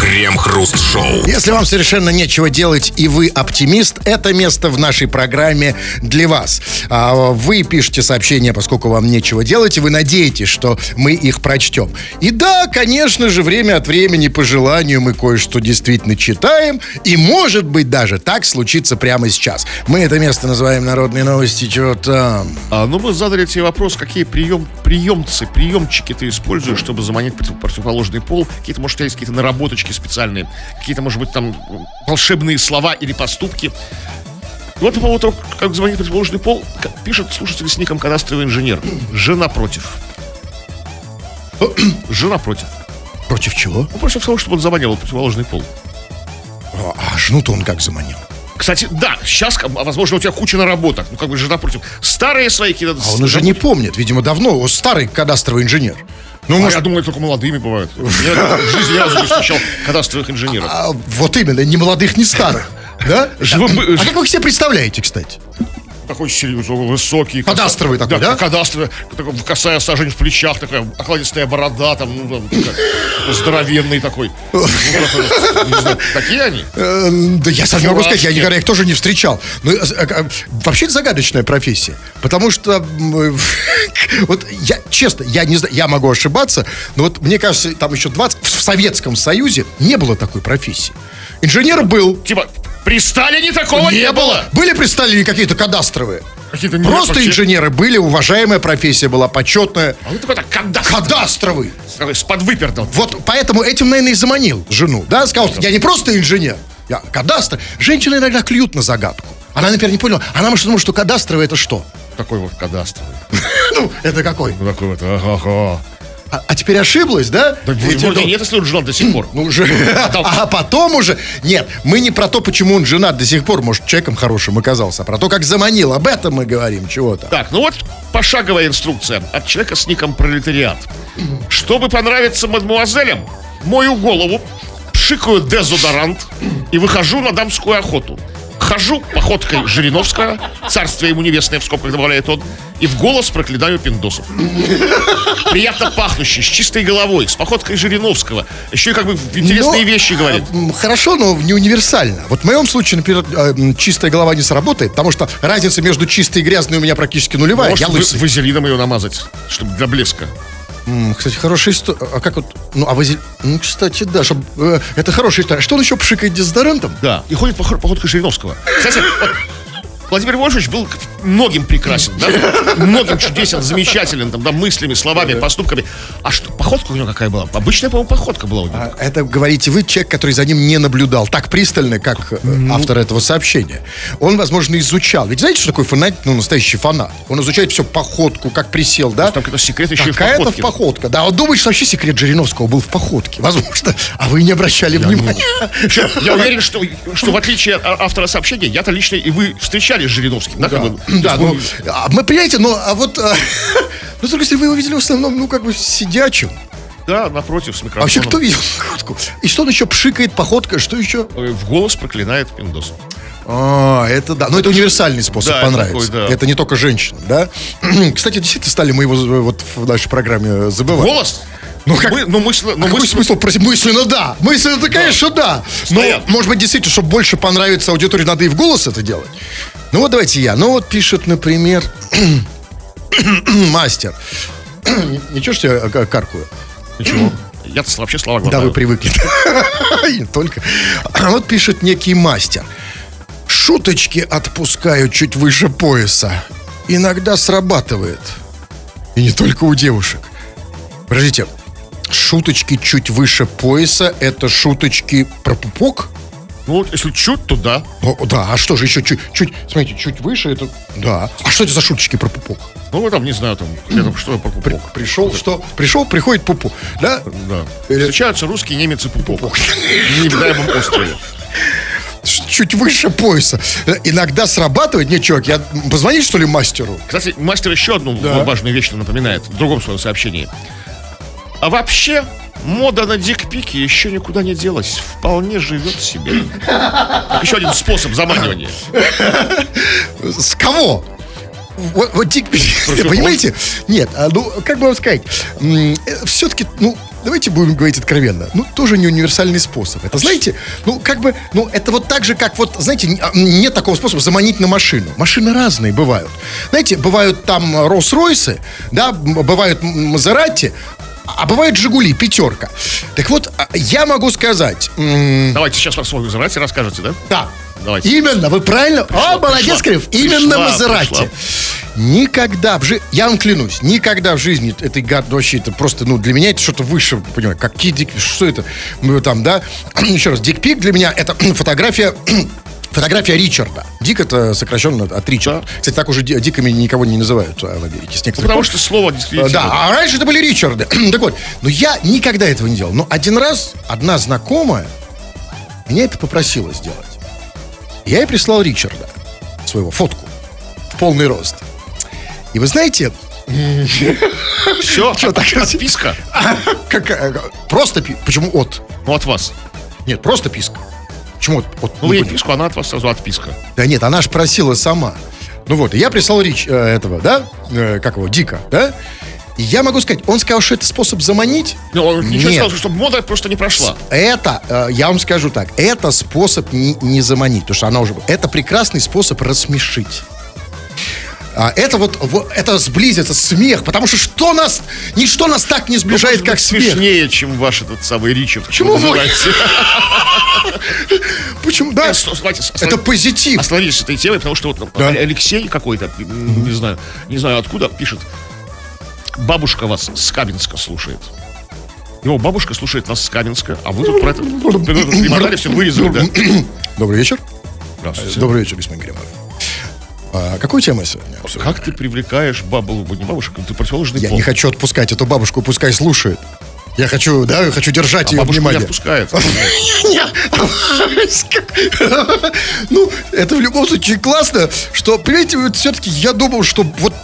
Speaker 3: Крем-хруст-шоу.
Speaker 2: Если вам совершенно нечего делать и вы оптимист, это место в нашей программе для вас. А, Вы пишете сообщения, поскольку вам нечего делать, и вы надеетесь, что мы их прочтем. И да, конечно же, время от времени по желанию мы кое-что действительно читаем, и может быть даже так случится прямо сейчас. Мы это место называем «Народные новости», чего там.
Speaker 1: А, ну, мы задали тебе вопрос, какие прием, приемцы, приемчики ты используешь, чтобы заманить против- противоположный пол. Какие-то, может, есть какие-то наработочки специальные, какие-то, может быть, там волшебные слова или поступки. И вот по поводу того, как заманить противоположный пол, пишет слушатель с ником кадастровый инженер. Жена против. Жена против.
Speaker 2: Против чего?
Speaker 1: Ну, против того, чтобы он заманивал противоположный пол.
Speaker 2: А, а жену-то он как заманил?
Speaker 1: Кстати, да, сейчас, возможно, у тебя куча наработок. Ну, как бы жена против. Старые свои какие-то...
Speaker 2: А он уже не помнит, видимо, давно. Он старый кадастровый инженер. Ну,
Speaker 1: А
Speaker 2: может,
Speaker 1: я думаю, только молодыми бывают. Я в жизни ни разу не встречал кадастровых инженеров.
Speaker 2: А, вот именно, ни молодых, ни старых. Да?
Speaker 1: Живым-
Speaker 2: А как вы их себе представляете, кстати?
Speaker 1: Такой высокий.
Speaker 2: Кадастровый такой, да?
Speaker 1: Кадастровый, такой, косая сажень в плечах, такая окладистая борода, там, ну, там, такая, здоровенный такой. Ну, Такие они?
Speaker 2: Э, Да я сам не могу сказать, я никогда их тоже не встречал. Но э, э, вообще это загадочная профессия. Потому что, вот я, честно, я не знаю, я могу ошибаться, но вот мне кажется, там еще 20, в Советском Союзе не было такой профессии. Инженер был.
Speaker 1: Типа, при Сталине такого не, было.
Speaker 2: Были при Сталине какие-то кадастровые?
Speaker 1: Какие-то не-
Speaker 2: Просто
Speaker 1: вообще-
Speaker 2: инженеры были, уважаемая профессия была, почетная.
Speaker 1: А вот такой-то кадастр.
Speaker 2: Кадастровый.
Speaker 1: Такой, с подвыпердом.
Speaker 2: Вот поэтому этим, наверное, и заманил жену, да? Сказал, что я не просто инженер, я кадастр. Женщины иногда клюют на загадку. Она, например, не поняла. Она может думать, что кадастровый это что?
Speaker 1: Такой вот кадастровый.
Speaker 2: Ну, это какой?
Speaker 1: Ну, такой вот, ага-га.
Speaker 2: А, а теперь ошиблась, да?
Speaker 1: Да,
Speaker 2: Ведь это-
Speaker 1: нет, если он женат до сих пор.
Speaker 2: Ну, уже. А потом уже... Нет, мы не про то, почему он женат до сих пор, может, человеком хорошим оказался, а про то, как заманил. Об этом мы говорим, чего-то.
Speaker 1: Так, ну вот пошаговая инструкция от человека с ником пролетариат. Чтобы понравиться мадмуазелям, мою голову, пшикаю дезодорант и выхожу на дамскую охоту. Хожу походкой Жириновского, царствие ему небесное, в скобках добавляет он, и в голос проклинаю пиндосов. Приятно пахнущий, с чистой головой, с походкой Жириновского. Еще и как бы интересные
Speaker 2: Но,
Speaker 1: вещи говорит.
Speaker 2: м, Хорошо, но не универсально. Вот в моем случае, например, м, чистая голова не сработает, потому что разница между чистой и грязной у меня практически нулевая.
Speaker 1: Может,
Speaker 2: я лысый.
Speaker 1: вазелином ее намазать, чтобы для блеска.
Speaker 2: Кстати, хорошая история. А как вот... Ну, а вазель... Ну, кстати, да, чтоб, э, это хорошая история. Что он еще пшикает дезодорантом?
Speaker 1: Да. И ходит поход- походкой Жириновского. Кстати, вот Владимир Вольфович был многим прекрасен, да? Многим чудесен, замечателен, там, да, мыслями, словами, поступками. А что, походка у него какая была? Обычная, по-моему, походка была у него.
Speaker 2: А Это говорите вы, человек, который за ним не наблюдал так пристально, как э,
Speaker 1: Ну.
Speaker 2: автор этого сообщения. Он, возможно, изучал. Ведь знаете, что такое фанат, ну, настоящий фанат? Он изучает все походку, как присел, да?
Speaker 1: Там какой-то секрет еще в
Speaker 2: Какая-то
Speaker 1: походке.
Speaker 2: походка. Да, он думает, что вообще секрет Жириновского был в походке. Возможно. А вы не обращали внимания.
Speaker 1: Я уверен, что, что в отличие от автора сообщения, я-то лично и вы встречались с Жириновским, да? То
Speaker 2: Да, ну, а мы, понимаете, ну, а вот... а, Ну, только если вы его видели в основном, ну, как бы сидячим.
Speaker 1: да, напротив, с
Speaker 2: А
Speaker 1: микрофоном.
Speaker 2: вообще, кто видел походку? И что он еще пшикает, походка, что еще?
Speaker 1: Э, В голос проклинает пиндос.
Speaker 2: А, это да. Но это универсальный способ
Speaker 1: Да,
Speaker 2: понравиться.
Speaker 1: такой, да.
Speaker 2: Это не только женщин, да? Кстати, действительно стали мы его вот в нашей программе забывать.
Speaker 1: Голос?
Speaker 2: Ну, как-
Speaker 1: Мы- ну, мысленно, ну,
Speaker 2: А
Speaker 1: мысленно-
Speaker 2: смысл? Прости, Мысленно да. Мысленно-то, конечно, да. Но,
Speaker 1: Стоят.
Speaker 2: может быть, действительно, чтобы больше понравиться аудитории, надо и в голос это делать. Ну вот давайте я. Ну вот пишет, например, мастер. Ничего, что я э, каркаю?
Speaker 1: Ничего. Я-то вообще слова
Speaker 2: Да,
Speaker 1: глотаю.
Speaker 2: вы привыкли. Не только. А Вот пишет некий мастер. Шуточки отпускаю чуть выше пояса. Иногда срабатывает. И не только у девушек. Подождите. Шуточки чуть выше пояса – это шуточки про пупок?
Speaker 1: Ну, вот если чуть, то да.
Speaker 2: О, да, а что же еще чуть, чуть, смотрите, чуть выше это, да. А что это за шуточки про пупок?
Speaker 1: Ну, вы там, не знаю, там, я там что про
Speaker 2: При-
Speaker 1: пупок.
Speaker 2: пришел, что? Пришел, приходит пупу, да?
Speaker 1: Да.
Speaker 2: Или-
Speaker 1: Встречаются русские, немец и пупок. В невидаемом острове.
Speaker 2: Чуть выше пояса. Э, Иногда срабатывает. Не, чувак, я позвонить, что ли, мастеру?
Speaker 1: Кстати, мастер еще одну
Speaker 2: Да.
Speaker 1: важную вещь напоминает в другом своем сообщении. А вообще, мода на дикпики еще никуда не делась. Вполне живет себе. Как еще один способ заманивания.
Speaker 2: С кого? Вот, вот дик- понимаете? Нет, а, ну, как бы вам сказать, все-таки, ну, давайте будем говорить откровенно, ну, тоже не универсальный способ. Это, знаете, ну, как бы, ну, это вот так же, как вот, знаете, а, нет такого способа заманить на машину. Машины разные бывают. Знаете, бывают там Роллс-Ройсы, да, бывают М- Мазератти, а бывает Жигули, пятерка. Так вот, а, я могу сказать,
Speaker 1: Давайте сейчас свой Мазерати расскажете, да?
Speaker 2: да.
Speaker 1: Давайте.
Speaker 2: Именно, вы правильно.
Speaker 1: Пришла,
Speaker 2: О, молодец,
Speaker 1: пришла.
Speaker 2: Крив. Именно
Speaker 1: Пришла,
Speaker 2: Мазерати.
Speaker 1: пришла.
Speaker 2: Никогда в жизни, я вам клянусь, никогда в жизни этой гад вообще это просто, ну, для меня это что-то выше, понимаете, какие дик, что это, ну, там, да, еще раз, дикпик для меня это фотография Фотография Ричарда. Дик это сокращенно от Ричарда. Кстати, так уже ди- диками никого не называют а, в Америке. С
Speaker 1: Потому
Speaker 2: пор.
Speaker 1: что слово
Speaker 2: Э,
Speaker 1: действительно.
Speaker 2: Да, а раньше это были Ричарды. так вот, но я никогда этого не делал. Но один раз одна знакомая меня это попросила сделать. Я ей прислал Ричарда, своего фотку, в полный рост. И вы знаете,
Speaker 1: Все,
Speaker 2: Чё, так
Speaker 1: отписка.
Speaker 2: какая, просто почему от?
Speaker 1: Ну, от вас.
Speaker 2: Нет, просто писка. Почему от? от?
Speaker 1: Ну,
Speaker 2: Не
Speaker 1: ей писку, она от вас сразу отписка.
Speaker 2: Да нет, она ж просила сама. Ну вот, и я прислал Рич э, этого, да, Э, как его, Дика, да. И я могу сказать, он сказал, что это способ заманить.
Speaker 1: Ну, он ничего не
Speaker 2: Нет.
Speaker 1: сказал, чтобы мода просто не прошла.
Speaker 2: Это, э, я вам скажу так, это способ не, не заманить, потому что она уже... Это прекрасный способ рассмешить. А, это вот, вот, это сблизит, это смех, потому что что нас, ничто нас так не сближает,
Speaker 1: Может
Speaker 2: как смех.
Speaker 1: смешнее, чем ваш этот самый Ричард.
Speaker 2: Почему вы-. Почему? Да,
Speaker 1: Э,
Speaker 2: это позитив.
Speaker 1: Остановились с этой темой, потому что вот
Speaker 2: Да.
Speaker 1: Алексей какой-то, не знаю, не знаю откуда, пишет. Бабушка вас с Каменска слушает. Его бабушка слушает нас с Каменска, а вы тут про это все вырезали, да?
Speaker 2: Добрый вечер.
Speaker 1: Здравствуйте.
Speaker 2: Добрый вечер, господин Гримов. А, какую тему сегодня обсуждаем?
Speaker 1: Как ты привлекаешь бабу, не бабушек, ты противоположный
Speaker 2: Я
Speaker 1: пол.
Speaker 2: не хочу отпускать эту бабушку, пускай слушает. Я хочу, да, я хочу держать
Speaker 1: А
Speaker 2: ее
Speaker 1: бабушку не
Speaker 2: внимание.
Speaker 1: отпускает.
Speaker 2: Ну, это в любом случае классно, что, понимаете, все-таки я думал, что вот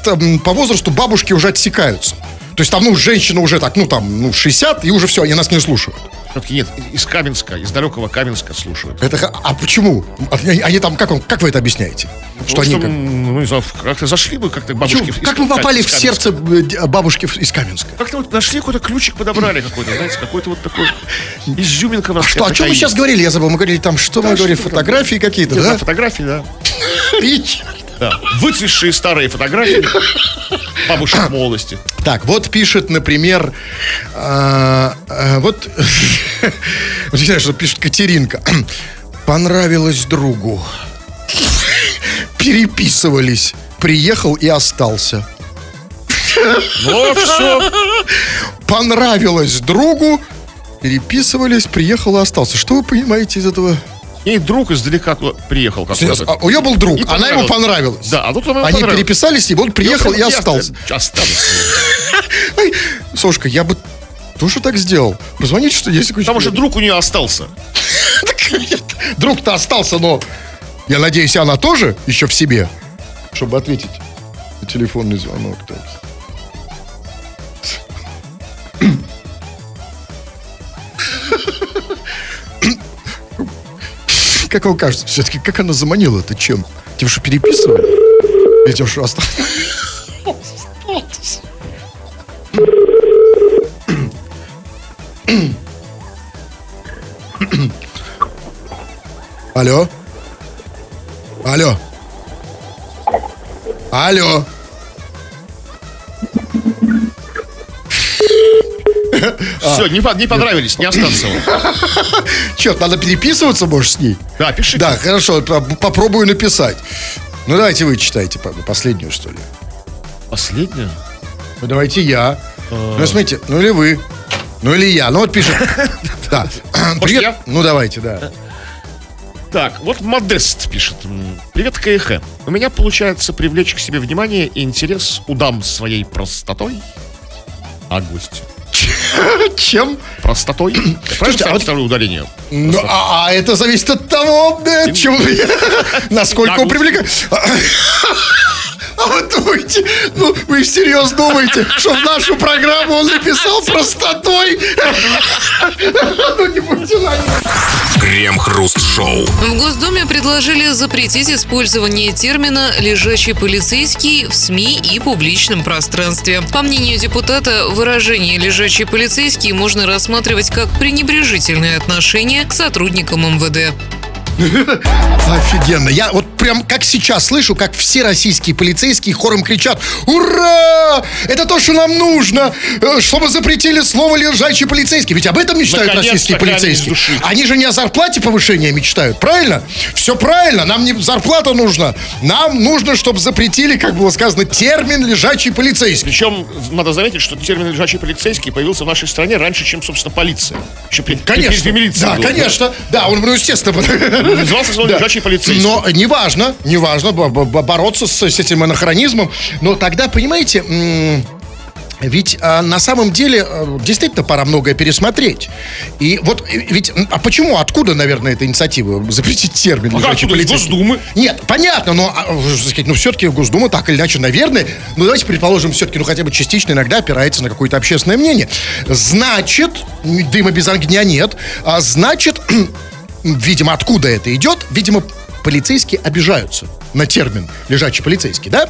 Speaker 2: по возрасту бабушки уже отсекаются. То есть там, ну, женщина уже так, ну, там, ну, 60, и уже все, они нас не слушают.
Speaker 1: Все-таки нет, из Каменска, из далекого Каменска слушают.
Speaker 2: Это, а почему? Они, они там, как, он, как вы это объясняете? Что они
Speaker 1: Потому
Speaker 2: как...
Speaker 1: ну, не знаю, как-то зашли бы как-то к бабушке.
Speaker 2: Почему?
Speaker 1: из-
Speaker 2: Как мы попали в сердце э, бабушки из Каменска?
Speaker 1: Как-то вот нашли какой-то ключик, подобрали какой-то, знаете, какой-то вот такой изюминка
Speaker 2: А что, о чем мы сейчас говорили? Я забыл. Мы говорили там, что мы говорили, фотографии какие-то,
Speaker 1: Да,
Speaker 2: да?
Speaker 1: фотографии, да. Да. Выцветшие старые фотографии бабушек молодости.
Speaker 2: Так, вот пишет, например, а, а, вот, вот что пишет Катеринка. Понравилось другу. Переписывались. Приехал и остался.
Speaker 1: Ну, все.
Speaker 2: Понравилось другу. Переписывались, приехал и остался. Что вы понимаете из этого?
Speaker 1: И друг издалека приехал какой-то.
Speaker 2: а у нее был друг,
Speaker 1: И
Speaker 2: она ему понравилась.
Speaker 1: Да, а тут ему
Speaker 2: Они
Speaker 1: понравилось.
Speaker 2: переписались, и он приехал и остался.
Speaker 1: Остался.
Speaker 2: Ай, Сошка, я бы тоже так сделал. Позвоните, что есть какой-то...
Speaker 1: Потому что друг у нее остался.
Speaker 2: Друг-то остался, но я надеюсь, она тоже еще в себе, чтобы ответить на телефонный звонок. Так. Как вам кажется, все-таки, как она заманила это чем? Тем, что переписывали? Или тем, что осталось? Алло? Алло? Алло?
Speaker 1: Все, не, не понравились, не остался он.
Speaker 2: Че, надо переписываться, может, с ней?
Speaker 1: Да, пиши.
Speaker 2: Да, хорошо, по- попробую написать. Ну, давайте вы читайте по- последнюю, что ли.
Speaker 1: Последнее?
Speaker 2: Ну, давайте я. Ну, смотрите, ну или вы. Ну или я. Ну, вот пишет. Да. Привет. Ну, давайте, да.
Speaker 1: Так, вот Модест пишет. Привет, КХ. У меня получается привлечь к себе внимание и интерес у дам своей простотой. А гость?
Speaker 2: Чем?
Speaker 1: Простотой? Правильно
Speaker 2: а вот-
Speaker 1: второе ударение?
Speaker 2: Ну, а, а это зависит от того, да, чем, насколько привлекает. А вы думаете, ну, вы всерьез думаете, что в нашу программу он написал простотой? Ну, не будьте наивны.
Speaker 3: Крем-хруст-шоу.
Speaker 4: В Госдуме предложили запретить использование термина «лежачий полицейский» в СМИ и публичном пространстве. По мнению депутата, выражение «лежачий полицейский» можно рассматривать как пренебрежительное отношение к сотрудникам МВД.
Speaker 2: Офигенно. Я вот прям как сейчас слышу, как все российские полицейские хором кричат «Ура! Это то, что нам нужно! э, Чтобы запретили слово «лежачий полицейский». Ведь об этом мечтают
Speaker 1: Наконец-то
Speaker 2: российские полицейские. Они же не о зарплате повышения мечтают, правильно? Все правильно. Нам не зарплата нужна. Нам нужно, чтобы запретили, как было сказано, термин «лежачий полицейский».
Speaker 1: Причем надо заметить, что термин «лежачий полицейский» появился в нашей стране раньше, чем, собственно, полиция. Еще при, при
Speaker 2: Конечно.
Speaker 1: прежде милиции
Speaker 2: да,
Speaker 1: был,
Speaker 2: конечно. Да, он, ну, естественно.
Speaker 1: Назывался слово «лежачий полицейский».
Speaker 2: Но неважно, бо- бо- бо- бороться с, с этим анахронизмом. Но тогда, понимаете, ведь а, на самом деле а, действительно пора многое пересмотреть. И вот э, ведь, а почему, откуда, наверное, эта инициатива запретить термин
Speaker 1: А
Speaker 2: «лежачий
Speaker 1: откуда? Из
Speaker 2: полицейский»?
Speaker 1: Госдумы.
Speaker 2: Нет, понятно, но, а, э, сказать, ну, все-таки Госдума так или иначе, наверное, ну, давайте предположим, все-таки, ну, хотя бы частично иногда опирается на какое-то общественное мнение. Значит, дыма без огня нет, а значит, видимо, откуда это идет, видимо, полицейские обижаются на термин «лежачий полицейский», да?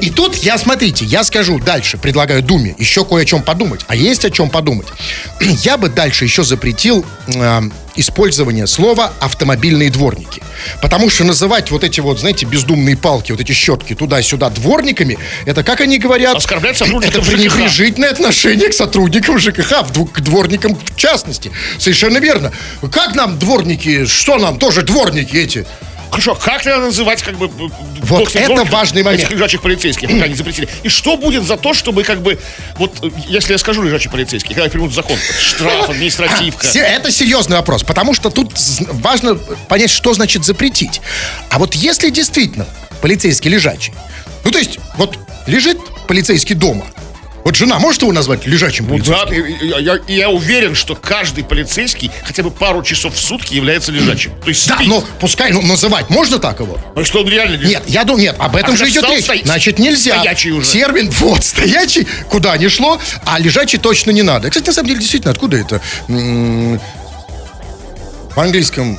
Speaker 2: И тут я, смотрите, я скажу дальше, предлагаю Думе еще кое о чем подумать. А есть о чем подумать. Я бы дальше еще запретил э, использование слова «автомобильные дворники». Потому что называть вот эти вот, знаете, бездумные палки, вот эти щетки туда-сюда дворниками, это, как они говорят...
Speaker 1: Оскорблять сотрудников
Speaker 2: Это пренебрежительное отношение к сотрудникам ЖКХ, к дворникам в частности. Совершенно верно. Как нам дворники, что нам, тоже дворники эти?
Speaker 1: Хорошо, как надо называть, как бы...
Speaker 2: Вот это важный момент.
Speaker 1: Этих лежачих полицейских, пока не запретили. И что будет за то, чтобы, как бы, вот, если я скажу лежачий полицейский, когда примут закон, штраф, административка.
Speaker 2: Это серьезный вопрос, потому что тут важно понять, что значит запретить. А вот если действительно полицейский лежачий, ну то есть вот лежит полицейский дома, вот жена может его назвать лежачим
Speaker 1: Ну
Speaker 2: полицейским?
Speaker 1: да, я, и я уверен, что каждый полицейский хотя бы пару часов в сутки является лежачим. То есть
Speaker 2: Да,
Speaker 1: спит.
Speaker 2: но пускай, ну, называть можно так его?
Speaker 1: Ну, что он реально лежит?
Speaker 2: Нет, я думаю, нет, об этом
Speaker 1: А
Speaker 2: же идет речь.
Speaker 1: стоит.
Speaker 2: Значит, нельзя.
Speaker 1: Стоячий уже.
Speaker 2: Термин, вот, стоячий, куда ни шло, а лежачий точно не надо. Кстати, на самом деле, действительно, откуда это? М, В английском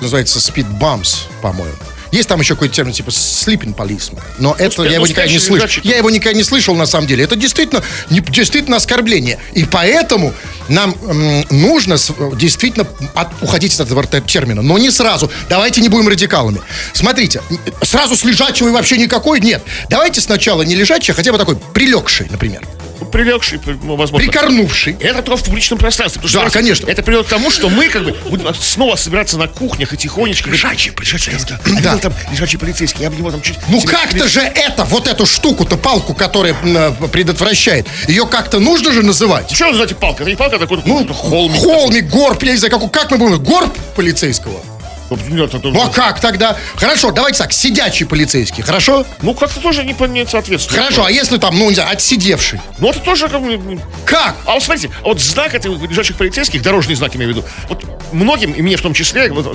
Speaker 2: называется speed bumps, по-моему. Есть там еще какой-то термин типа sleeping policeman. Но это я его никогда не слышал. Я его никогда не слышал на самом деле. Это действительно, не- действительно оскорбление. И поэтому нам м, нужно с- действительно от- уходить от этого термина. Но не сразу. Давайте не будем радикалами. Смотрите, сразу с лежачего и вообще никакой нет. Давайте сначала не лежачий, а хотя бы такой прилегший, например.
Speaker 1: Прилегший, возможно.
Speaker 2: Прикорнувший.
Speaker 1: Это только в публичном пространстве. потому что,
Speaker 2: Да,
Speaker 1: смотрите,
Speaker 2: конечно.
Speaker 1: Это приведет к тому, что мы как бы будем снова собираться на кухнях и тихонечко. Лежачий. А
Speaker 2: Да.
Speaker 1: там лежачий полицейский. Я бы его там чуть...
Speaker 2: Ну как-то же это, вот эту штуку-то, палку, которая м, предотвращает, ее как-то нужно же называть.
Speaker 1: Что вы называете палка? Это не палка, это какой-то
Speaker 2: Ну,
Speaker 1: холмик.
Speaker 2: холмик, горб, я не знаю, как, как мы будем, горб полицейского?
Speaker 1: Нет, это-
Speaker 2: Ну а как тогда? Хорошо, давайте так, сидячий полицейский, хорошо?
Speaker 1: Ну, как-то тоже не, не соответствует.
Speaker 2: Хорошо, а если там, ну, не знаю, отсидевший?
Speaker 1: Ну, это тоже как бы...
Speaker 2: Как?
Speaker 1: А вот смотрите, а вот знак этих лежачих полицейских, дорожный знак имею в виду, вот многим, и мне в том числе, вот,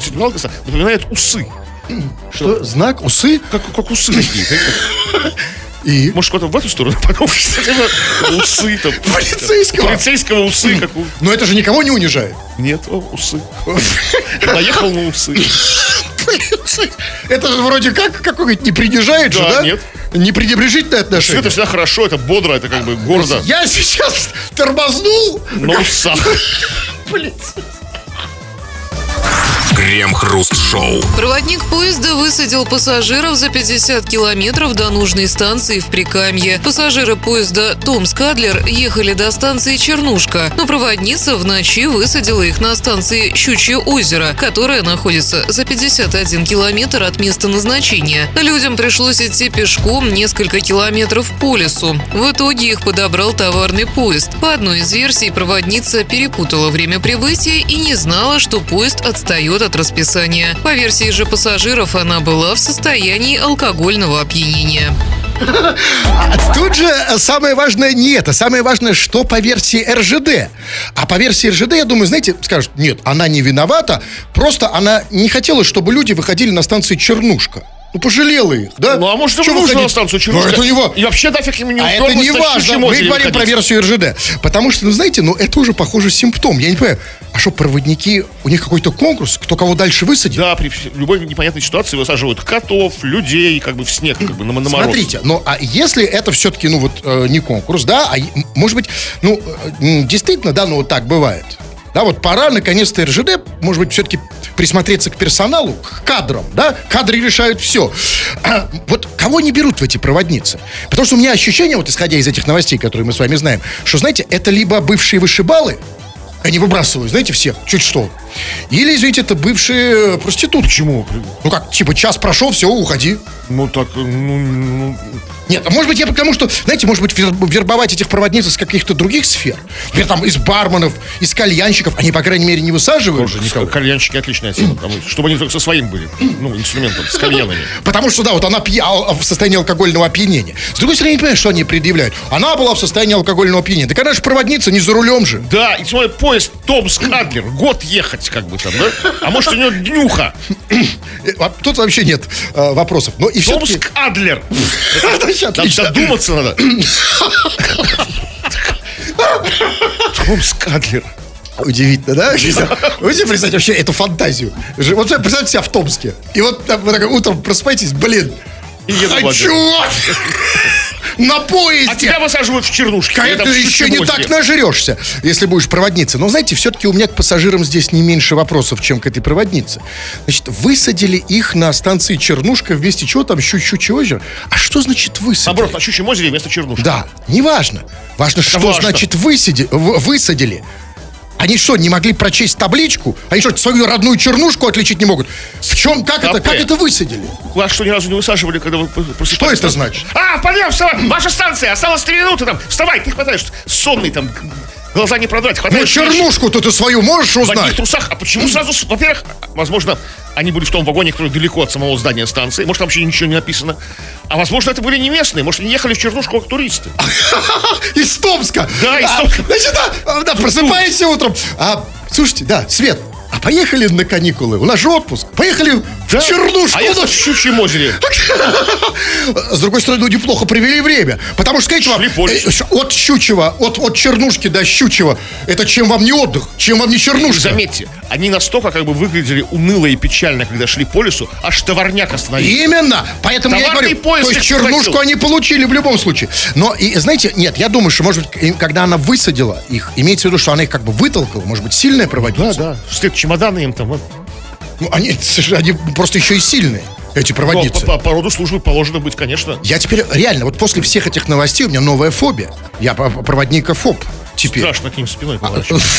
Speaker 1: напоминает усы.
Speaker 2: Что, знак, усы
Speaker 1: Как, как усы такие.
Speaker 2: и...
Speaker 1: Может, куда-то в эту сторону подумать? Усы там.
Speaker 2: Полицейского?
Speaker 1: Полицейского усы, как у...
Speaker 2: Но это же никого не унижает.
Speaker 1: Нет, о, усы. Наехал на усы.
Speaker 2: Это же вроде как, какой-нибудь не принижает же,
Speaker 1: Да, нет.
Speaker 2: Не пренебрежительное
Speaker 1: Все
Speaker 2: отношение.
Speaker 1: это всегда хорошо, это бодро, это как бы гордо.
Speaker 2: Я сейчас тормознул.
Speaker 1: На усах.
Speaker 3: Крем-хруст-шоу.
Speaker 4: Проводник поезда высадил пассажиров за 50 километров до нужной станции в Прикамье. Пассажиры поезда Томск-Адлер ехали до станции Чернушка, но проводница в ночи высадила их на станции Щучье озеро, которая находится за 51 километр от места назначения. Людям пришлось идти пешком несколько километров по лесу. В итоге их подобрал товарный поезд. По одной из версий, проводница перепутала время прибытия и не знала, что поезд отстает от расписания. По версии же пассажиров, она была в состоянии алкогольного опьянения.
Speaker 2: Тут же самое важное не это. Самое важное, что по версии РЖД. А по версии РЖД, я думаю, знаете, скажут, нет, она не виновата, просто она не хотела, чтобы люди выходили на станции Чернушка. Ну, пожалела их, да?
Speaker 1: Ну, а может, ему нужно
Speaker 2: выходить?
Speaker 1: станцию
Speaker 2: Ну,
Speaker 1: Чернушка?
Speaker 2: это не важно.
Speaker 1: И вообще нафиг ему не
Speaker 2: А это не важно. Мы говорим про версию РЖД. Потому что, ну, знаете, ну, это уже, похоже, симптом. Я не понимаю, а что, проводники, у них какой-то конкурс, кто кого дальше высадит?
Speaker 1: Да, при любой непонятной ситуации высаживают котов, людей, как бы в снег, как бы на, на мороз.
Speaker 2: Смотрите, ну а если это все-таки, ну вот, э, не конкурс, да, а может быть, ну, э, действительно, да, ну вот так бывает. Да, вот пора наконец-то РЖД, может быть, все-таки присмотреться к персоналу, к кадрам, да? Кадры решают все. А, вот кого не берут в эти проводницы? Потому что у меня ощущение, вот исходя из этих новостей, которые мы с вами знаем, что, знаете, это либо бывшие вышибалы, они выбрасывают, знаете, всех, чуть что. Или, извините, это бывшие проститутки.
Speaker 1: Почему?
Speaker 2: Ну как, типа, час прошел, все, уходи.
Speaker 1: Ну так, ну, ну,
Speaker 2: Нет, а может быть, я потому что, знаете, может быть, вер- вербовать этих проводниц из каких-то других сфер. Например, там, из барменов, из кальянщиков. Они, по крайней мере, не высаживают же никого.
Speaker 1: кальянщики отличная тема, потому что- чтобы они только со своим были, ну, инструментом, с кальянами.
Speaker 2: Потому что, да, вот она пья- а, в состоянии алкогольного опьянения. С другой стороны, я не понимаю, что они предъявляют. Она была в состоянии алкогольного опьянения. Так она же проводница, не за рулем же.
Speaker 1: Да, и смотри, поезд Томск-Адлер, год ехать, как бы там, да? А может, у него днюха.
Speaker 2: Э, а Тут вообще нет э, вопросов. Но и все-таки...
Speaker 1: Томск-Адлер. Там задуматься надо. Томск-Адлер.
Speaker 2: Удивительно, да? Вы себе представьте вообще эту фантазию. Вот представьте себя в Томске. И вот так, вы так утром просыпаетесь, блин, хочу на поезде.
Speaker 1: А тебя высаживают в чернушке. Там
Speaker 2: ты еще не так нажрешься, если будешь проводницей. Но знаете, все-таки у меня к пассажирам здесь не меньше вопросов, чем к этой проводнице. Значит, высадили их на станции Чернушка вместе чего там, Щучье озеро. А что значит высадили?
Speaker 1: Наоборот, на Щучьем озере вместо чернушки.
Speaker 2: Да, неважно. Важно, что
Speaker 1: важно.
Speaker 2: значит высади- высадили. Они что, не могли прочесть табличку? Они что, свою родную чернушку отличить не могут? В чем, как это, как это высадили?
Speaker 1: Вас что, ни разу не высаживали, когда вы просыпались?
Speaker 2: Что это значит?
Speaker 1: А, подъем, вставай! Ваша станция! Осталось три минуты там! Вставай, ты хватаешь! Сонный там, глаза не продрать,
Speaker 2: Ну,
Speaker 1: хватаешь...
Speaker 2: чернушку-то ты свою можешь
Speaker 1: В одних
Speaker 2: узнать?
Speaker 1: трусах. А почему сразу... Во-первых, возможно, они были в том вагоне, который далеко от самого здания станции. Может, там вообще ничего не написано. А возможно, это были не местные. Может, они ехали в Чернушку как туристы.
Speaker 2: Из Томска.
Speaker 1: Да, из
Speaker 2: А,
Speaker 1: Томска.
Speaker 2: Значит, да, да, просыпаешься утром. А, слушайте, да, Свет, а поехали на каникулы? У нас же отпуск. Поехали
Speaker 1: Да.
Speaker 2: в Чернушку.
Speaker 1: А я в Щучьем озере.
Speaker 2: С другой стороны, люди плохо привели время. Потому что, скажите вам, э, от Щучева, от, от Чернушки до Щучева, это чем вам не отдых, чем вам не Чернушка?
Speaker 1: Заметьте, они настолько как бы выглядели уныло и печально, когда шли по лесу, аж товарняк остановился.
Speaker 2: Именно. Поэтому я
Speaker 1: Товарный
Speaker 2: говорю,
Speaker 1: поезд
Speaker 2: то есть чернушку
Speaker 1: схватил.
Speaker 2: они получили в любом случае. Но, и, знаете, нет, я думаю, что, может быть, когда она высадила их, имеется в виду, что она их как бы вытолкала, может быть, сильная проводница.
Speaker 1: Да, да. Чемоданы им там. вот.
Speaker 2: Ну, они, они просто еще и сильные, эти
Speaker 1: Ну,
Speaker 2: проводницы.
Speaker 1: по, по- по роду службы положено быть, конечно.
Speaker 2: Я теперь реально, вот после всех этих новостей у меня новая фобия. Я по- проводникофоб теперь.
Speaker 1: Страшно к ним спиной поворачивать.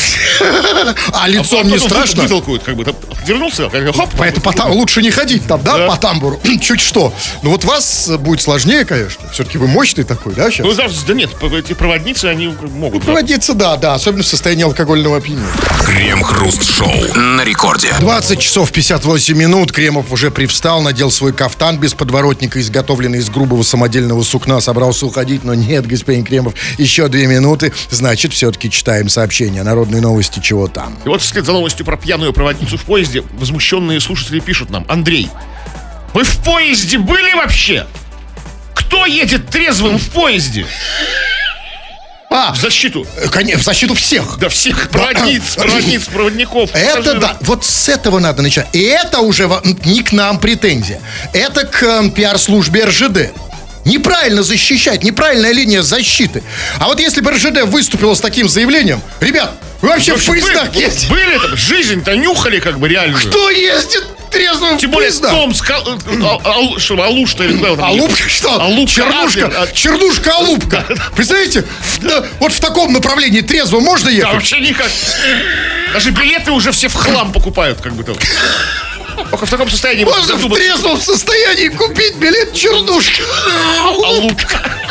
Speaker 2: А лицом не страшно?
Speaker 1: Вытолкают, как бы. Вернулся, как бы, хоп.
Speaker 2: Поэтому лучше не ходить там, да, по тамбуру. Чуть что. Ну вот вас будет сложнее, конечно. Все-таки вы мощный такой, да, сейчас?
Speaker 1: Ну, да, да нет, эти проводницы, они могут.
Speaker 2: Проводиться, да, да, особенно в состоянии алкогольного опьянения.
Speaker 3: Крем-хруст-шоу на рекорде.
Speaker 2: 20 часов 58 минут. Кремов уже привстал, надел свой кафтан без подворотника, изготовленный из грубого самодельного сукна. Собрался уходить, но нет, господин Кремов, еще две минуты. Значит, все-таки читаем сообщения. Народные новости, чего там.
Speaker 1: И вот вслед за новостью про пьяную проводницу в поезде возмущенные слушатели пишут нам. Андрей, вы в поезде были вообще? Кто едет трезвым в поезде?
Speaker 2: А,
Speaker 1: В защиту.
Speaker 2: э, коне- в защиту всех.
Speaker 1: Да всех проводниц, проводниц, проводников.
Speaker 2: Это
Speaker 1: пассажиров.
Speaker 2: да, вот с этого надо начать. И это уже не к нам претензия. Это к э, пиар-службе РЖД. Неправильно защищать, неправильная линия защиты. А вот если бы РЖД выступила с таким заявлением, ребят, вы вообще в
Speaker 1: Вообще
Speaker 2: поездах
Speaker 1: были,
Speaker 2: ездите?
Speaker 1: были там, жизнь-то нюхали как бы реально.
Speaker 2: Кто ездит трезвым
Speaker 1: Тем
Speaker 2: в
Speaker 1: более
Speaker 2: поездах?
Speaker 1: Томск, Ал- Ал- Ал- что, Алуш-то или куда там
Speaker 2: Алупка что?
Speaker 1: Алупка,
Speaker 2: Чернушка,
Speaker 1: Адлер, а-
Speaker 2: чернушка, алупка. Представляете, в- да, вот в таком направлении трезво можно
Speaker 1: Да,
Speaker 2: ехать?
Speaker 1: вообще никак. Даже билеты уже все в хлам покупают, как бы там. Только в таком состоянии можно
Speaker 2: в трезвом состоянии купить билет чернушка.
Speaker 1: Алупка.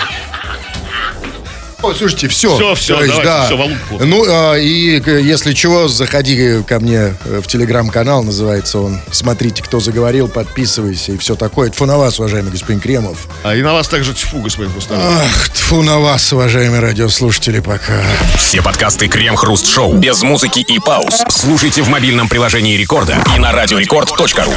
Speaker 2: Ой, слушайте, все.
Speaker 1: Всё, всё, давайте, всё, валутку.
Speaker 2: Ну, а, и если чего, заходи ко мне э, в телеграм-канал, называется он. Смотрите, кто заговорил, подписывайся и все такое. Тьфу на вас, уважаемый господин Кремов.
Speaker 1: А и на вас также тьфу, господин Хрусталев.
Speaker 2: Ах, тьфу на вас, уважаемые радиослушатели, пока.
Speaker 3: Все подкасты Крем-Хруст Шоу без музыки и пауз. Слушайте в мобильном приложении Рекорда и на радиорекорд.ру.